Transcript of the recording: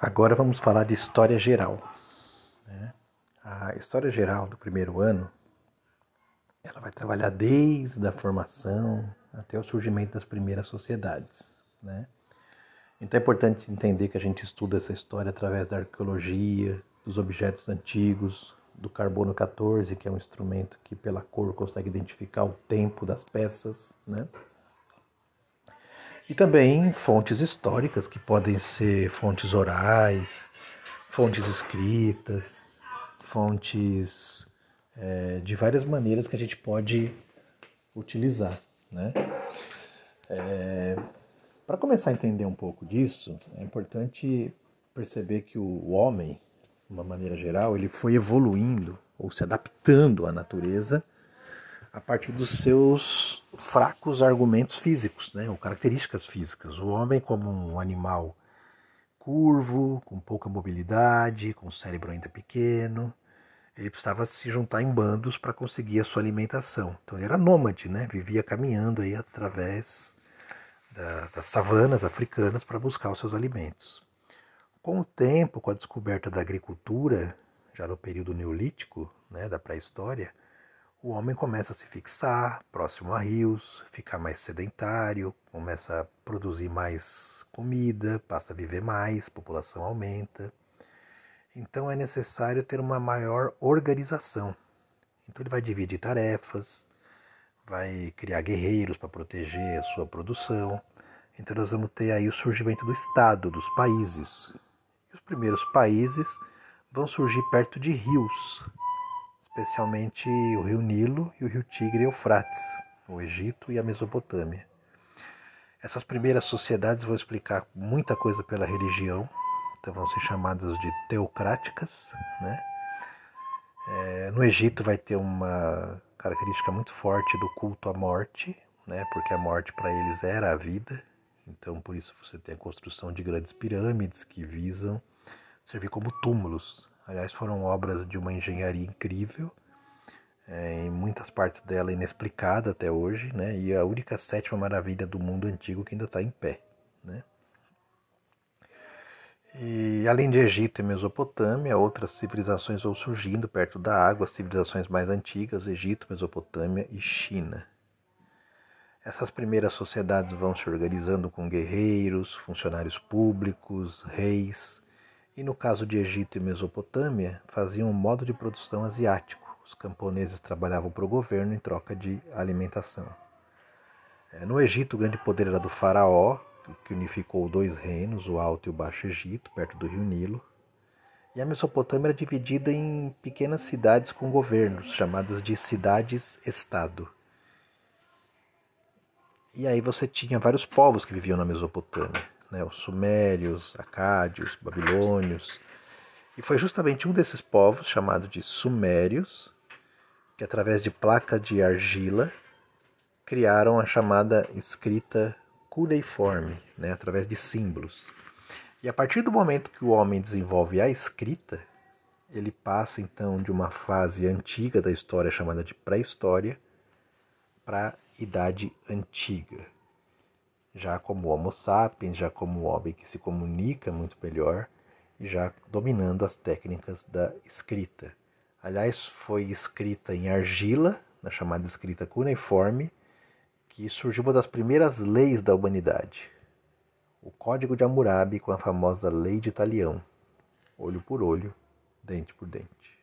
Agora vamos falar de história geral. Né? A história geral do primeiro ano, ela vai trabalhar desde a formação até o surgimento das primeiras sociedades. Né? Então é importante entender que a gente estuda essa história através da arqueologia, dos objetos antigos, do carbono 14, que é um instrumento que pela cor consegue identificar o tempo das peças, né? E também fontes históricas, que podem ser fontes orais, fontes escritas, fontes é, de várias maneiras que a gente pode utilizar. Né? É, Para começar a entender um pouco disso, é importante perceber que o homem, de uma maneira geral, ele foi evoluindo ou se adaptando à natureza a partir dos seus fracos argumentos físicos, né, ou características físicas. O homem, como um animal curvo, com pouca mobilidade, com o cérebro ainda pequeno, ele precisava se juntar em bandos para conseguir a sua alimentação. Então ele era nômade, né, vivia caminhando aí através da, das savanas africanas para buscar os seus alimentos. Com o tempo, com a descoberta da agricultura, já no período neolítico, né, da pré-história, o homem começa a se fixar próximo a rios, ficar mais sedentário, começa a produzir mais comida, passa a viver mais, população aumenta. Então é necessário ter uma maior organização. Então ele vai dividir tarefas, vai criar guerreiros para proteger a sua produção. Então nós vamos ter aí o surgimento do Estado, dos países. E os primeiros países vão surgir perto de rios, especialmente o rio Nilo e o rio Tigre e Eufrates, o Egito e a Mesopotâmia. Essas primeiras sociedades vão explicar muita coisa pela religião, então vão ser chamadas de teocráticas. Né? É, no Egito vai ter uma característica muito forte do culto à morte, né? porque a morte para eles era a vida, então por isso você tem a construção de grandes pirâmides que visam servir como túmulos Aliás, foram obras de uma engenharia incrível, é, em muitas partes dela inexplicada até hoje, né? e a única sétima maravilha do mundo antigo que ainda está em pé. Né? E além de Egito e Mesopotâmia, outras civilizações vão surgindo perto da água, civilizações mais antigas, Egito, Mesopotâmia e China. Essas primeiras sociedades vão se organizando com guerreiros, funcionários públicos, reis, e no caso de Egito e Mesopotâmia, faziam um modo de produção asiático. Os camponeses trabalhavam para o governo em troca de alimentação. É, no Egito, o grande poder era do faraó, que unificou dois reinos, o Alto e o Baixo Egito, perto do rio Nilo. E a Mesopotâmia era dividida em pequenas cidades com governos, chamadas de cidades-estado. E aí você tinha vários povos que viviam na Mesopotâmia né, os sumérios, acádios, babilônios. E foi justamente um desses povos, chamado de sumérios, que através de placa de argila criaram a chamada escrita cuneiforme, né, através de símbolos. E a partir do momento que o homem desenvolve a escrita, ele passa então de uma fase antiga da história chamada de pré-história para a idade antiga já como Homo sapiens, já como homem que se comunica muito melhor, já dominando as técnicas da escrita. Aliás, foi escrita em argila, na chamada escrita cuneiforme, que surgiu uma das primeiras leis da humanidade. O Código de Hammurabi com a famosa Lei de Talião, olho por olho, dente por dente.